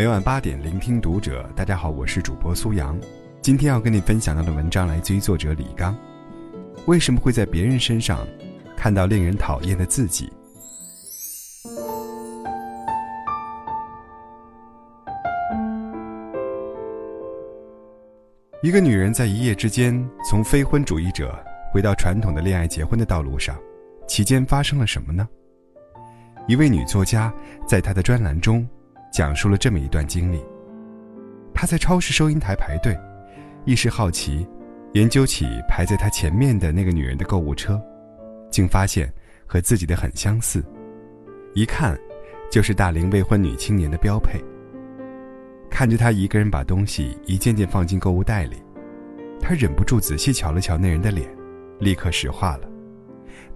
每晚八点聆听读者。大家好，我是主播苏阳。今天要跟你分享到的文章来自于作者李刚。为什么会在别人身上看到令人讨厌的自己？一个女人在一夜之间从非婚主义者回到传统的恋爱结婚的道路上，期间发生了什么呢？一位女作家在她的专栏中讲述了这么一段经历：他在超市收银台排队，一时好奇，研究起排在他前面的那个女人的购物车，竟发现和自己的很相似，一看就是大龄未婚女青年的标配。看着他一个人把东西一件件放进购物袋里，他忍不住仔细瞧了瞧那人的脸，立刻石化了。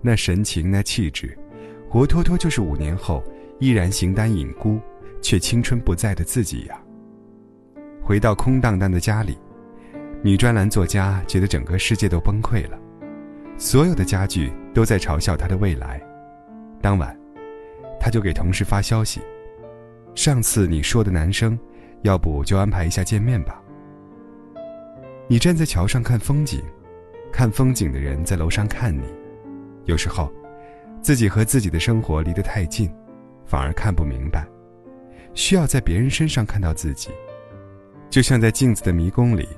那神情，那气质，活脱脱就是五年后依然形单影孤，却青春不在的自己呀。回到空荡荡的家里，女专栏作家觉得整个世界都崩溃了，所有的家具都在嘲笑她的未来。当晚，她就给同事发消息：“上次你说的男生。”要不就安排一下见面吧。你站在桥上看风景，看风景的人在楼上看你。有时候，自己和自己的生活离得太近，反而看不明白。需要在别人身上看到自己，就像在镜子的迷宫里，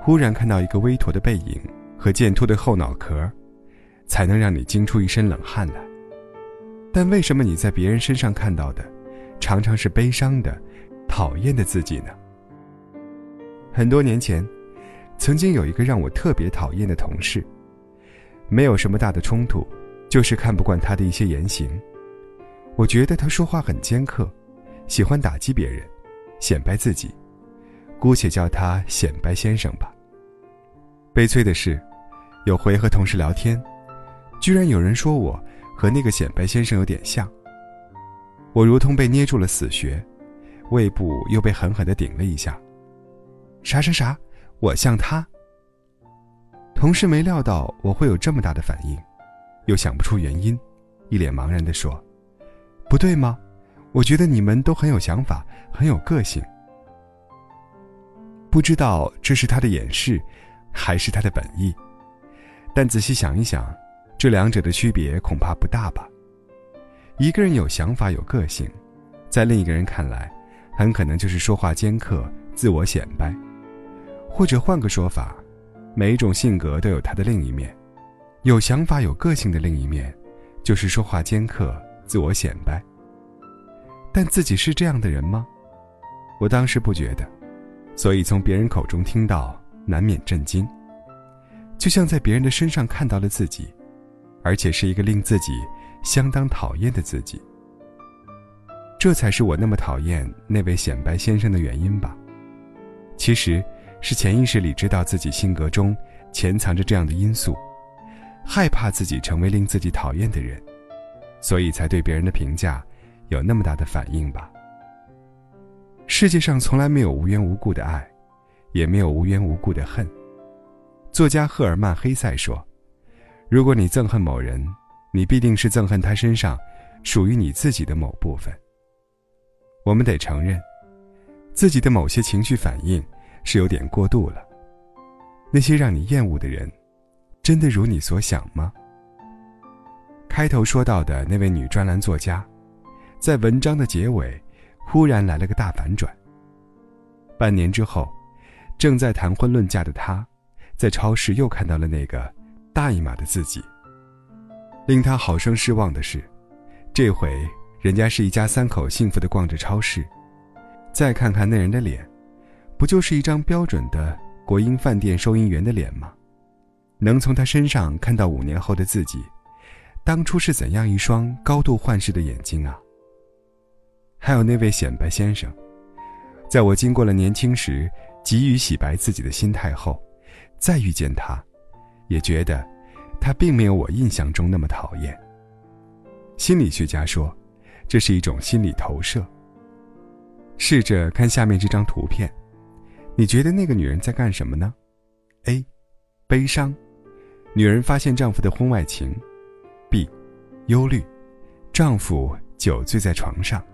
忽然看到一个微驼的背影和健秃的后脑壳，才能让你惊出一身冷汗来。但为什么你在别人身上看到的，常常是悲伤的？讨厌的自己呢？很多年前，曾经有一个让我特别讨厌的同事，没有什么大的冲突，就是看不惯他的一些言行。我觉得他说话很尖刻，喜欢打击别人，显摆自己，姑且叫他“显摆先生”吧。悲催的是，有回和同事聊天，居然有人说我和那个显摆先生有点像。我如同被捏住了死穴。胃部又被狠狠地顶了一下。啥啥啥？我像他？同事没料到我会有这么大的反应，又想不出原因，一脸茫然地说：“不对吗？我觉得你们都很有想法，很有个性。不知道这是他的掩饰，还是他的本意？但仔细想一想，这两者的区别恐怕不大吧。一个人有想法、有个性，在另一个人看来。”很可能就是说话尖刻、自我显摆，或者换个说法，每一种性格都有它的另一面。有想法、有个性的另一面，就是说话尖刻、自我显摆。但自己是这样的人吗？我当时不觉得，所以从别人口中听到，难免震惊。就像在别人的身上看到了自己，而且是一个令自己相当讨厌的自己。这才是我那么讨厌那位显摆先生的原因吧。其实，是潜意识里知道自己性格中潜藏着这样的因素，害怕自己成为令自己讨厌的人，所以才对别人的评价有那么大的反应吧。世界上从来没有无缘无故的爱，也没有无缘无故的恨。作家赫尔曼·黑塞说：“如果你憎恨某人，你必定是憎恨他身上属于你自己的某部分。”我们得承认，自己的某些情绪反应是有点过度了。那些让你厌恶的人，真的如你所想吗？开头说到的那位女专栏作家，在文章的结尾，忽然来了个大反转。半年之后，正在谈婚论嫁的他，在超市又看到了那个大一码的自己。令他好生失望的是，这回。人家是一家三口幸福的逛着超市，再看看那人的脸，不就是一张标准的国营饭店收银员的脸吗？能从他身上看到五年后的自己，当初是怎样一双高度幻视的眼睛啊！还有那位显摆先生，在我经过了年轻时急于洗白自己的心态后，再遇见他，也觉得他并没有我印象中那么讨厌。心理学家说。这是一种心理投射。试着看下面这张图片，你觉得那个女人在干什么呢？A. 悲伤，女人发现丈夫的婚外情。B. 忧虑，丈夫酒醉在床上。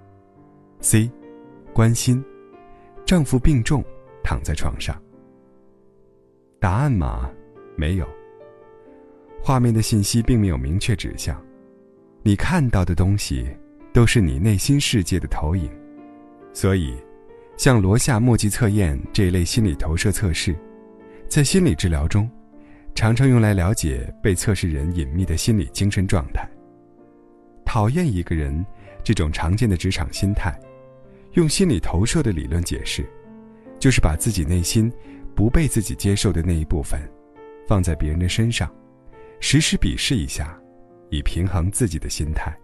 C. 关心，丈夫病重，躺在床上。答案嘛？没有。画面的信息并没有明确指向，你看到的东西都是你内心世界的投影，所以，像罗夏墨迹测验这一类心理投射测试，在心理治疗中，常常用来了解被测试人隐秘的心理精神状态。讨厌一个人，这种常见的职场心态，用心理投射的理论解释，就是把自己内心不被自己接受的那一部分，放在别人的身上。时时鄙视一下，以平衡自己的心态。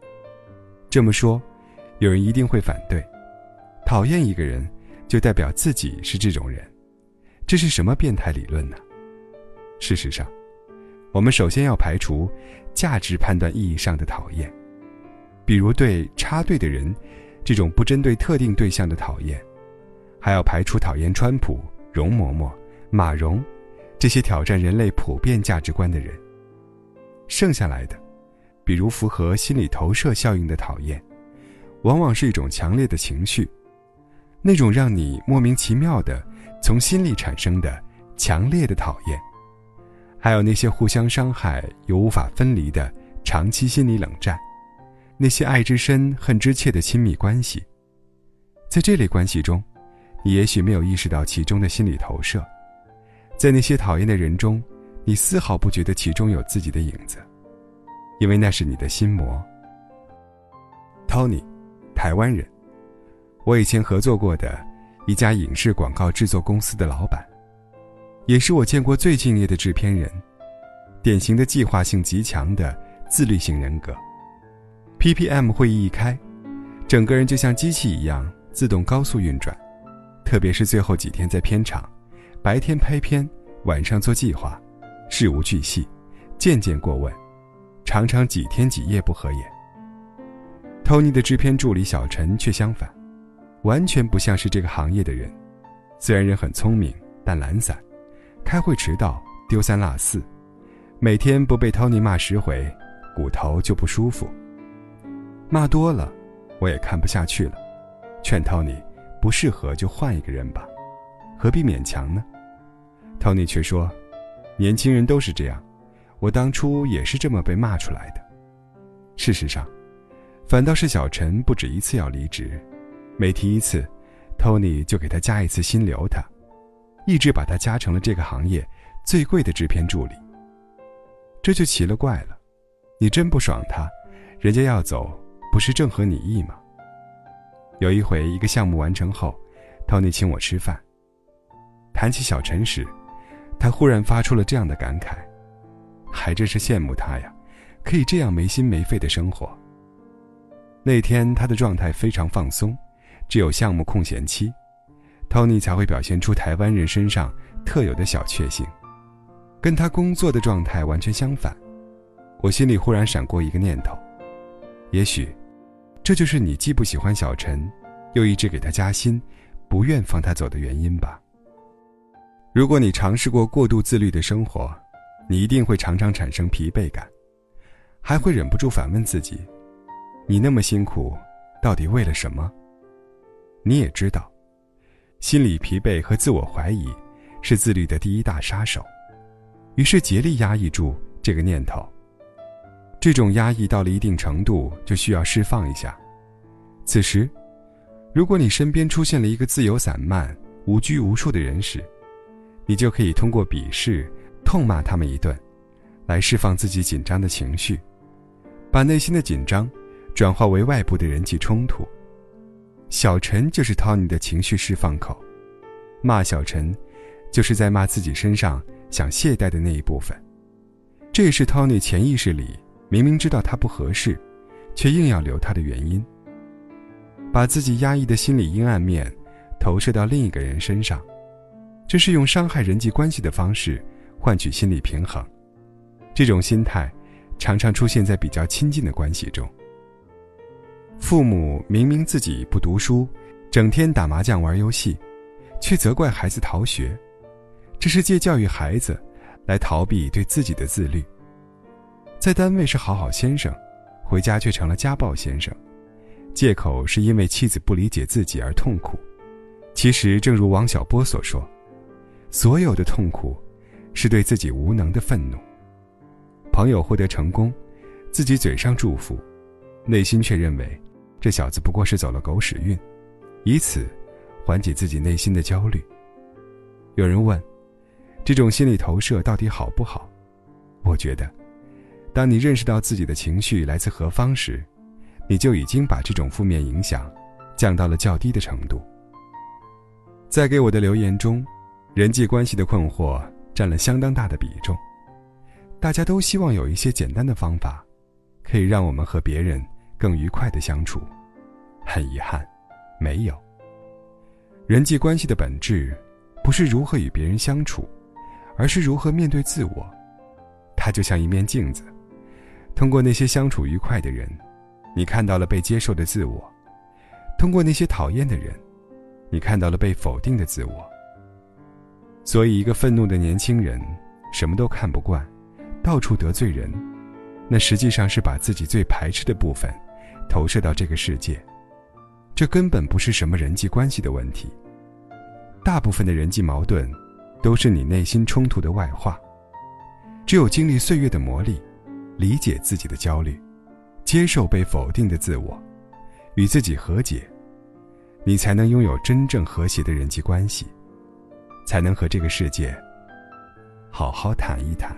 这么说，有人一定会反对：讨厌一个人，就代表自己是这种人，这是什么变态理论呢？事实上，我们首先要排除价值判断意义上的讨厌，比如对插队的人这种不针对特定对象的讨厌，还要排除讨厌川普、容嬷嬷、马蓉这些挑战人类普遍价值观的人。剩下来的，比如符合心理投射效应的讨厌，往往是一种强烈的情绪，那种让你莫名其妙的从心里产生的强烈的讨厌，还有那些互相伤害又无法分离的长期心理冷战，那些爱之深恨之切的亲密关系，在这类关系中，你也许没有意识到其中的心理投射，在那些讨厌的人中。你丝毫不觉得其中有自己的影子，因为那是你的心魔。Tony，台湾人，我以前合作过的一家影视广告制作公司的老板，也是我见过最敬业的制片人，典型的计划性极强的自律型人格。PPM 会议一开，整个人就像机器一样自动高速运转，特别是最后几天在片场，白天拍片，晚上做计划。事无巨细，件件过问，常常几天几夜不合眼。Tony 的制片助理小陈却相反，完全不像是这个行业的人。虽然人很聪明，但懒散，开会迟到，丢三落四，每天不被 Tony 骂十回，骨头就不舒服。骂多了，我也看不下去了，劝 Tony 不适合就换一个人吧，何必勉强呢？Tony 却说。年轻人都是这样，我当初也是这么被骂出来的。事实上，反倒是小陈不止一次要离职，每提一次，Tony 就给他加一次薪留他，一直把他加成了这个行业最贵的制片助理。这就奇了怪了，你真不爽他，人家要走是正合你意吗？有一回，一个项目完成后，Tony 请我吃饭，谈起小陈时。他忽然发出了这样的感慨，还真是羡慕他呀，可以这样没心没肺的生活。那天他的状态非常放松，只有项目空闲期，Tony 才会表现出台湾人身上特有的小确幸，跟他工作的状态完全相反。我心里忽然闪过一个念头，也许，这就是你既不喜欢小陈，又一直给他加薪，不愿放他走的原因吧。如果你尝试过过度自律的生活，你一定会常常产生疲惫感，还会忍不住反问自己：你那么辛苦，到底为了什么？你也知道，心理疲惫和自我怀疑是自律的第一大杀手，于是竭力压抑住这个念头。这种压抑到了一定程度，就需要释放一下。此时，如果你身边出现了一个自由散漫、无拘无束的人时，你就可以通过鄙视、痛骂他们一顿，来释放自己紧张的情绪，把内心的紧张转化为外部的人际冲突。小陈就是 Tony 的情绪释放口，骂小陈，就是在骂自己身上想懈怠的那一部分。这也是 Tony 潜意识里明明知道他不合适，却硬要留他的原因。把自己压抑的心理阴暗面投射到另一个人身上。这是用伤害人际关系的方式换取心理平衡，这种心态常常出现在比较亲近的关系中。父母明明自己不读书，整天打麻将玩游戏，却责怪孩子逃学，这是借教育孩子来逃避对自己的自律。在单位是好好先生，回家却成了家暴先生，借口是因为妻子不理解自己而痛苦。其实，正如王小波所说，所有的痛苦，是对自己无能的愤怒。朋友获得成功，自己嘴上祝福，内心却认为这小子不过是走了狗屎运，以此缓解自己内心的焦虑。有人问，这种心理投射到底好不好？我觉得，当你认识到自己的情绪来自何方时，你就已经把这种负面影响降到了较低的程度。在给我的留言中，人际关系的困惑占了相当大的比重。大家都希望有一些简单的方法，可以让我们和别人更愉快的相处。很遗憾，没有。人际关系的本质，不是如何与别人相处，而是如何面对自我。它就像一面镜子，通过那些相处愉快的人，你看到了被接受的自我；通过那些讨厌的人。你看到了被否定的自我，所以一个愤怒的年轻人，什么都看不惯，到处得罪人，那实际上是把自己最排斥的部分投射到这个世界，这根本不是什么人际关系的问题。大部分的人际矛盾，都是你内心冲突的外化。只有经历岁月的磨砺，理解自己的焦虑，接受被否定的自我，与自己和解。你才能拥有真正和谐的人际关系，才能和这个世界好好谈一谈。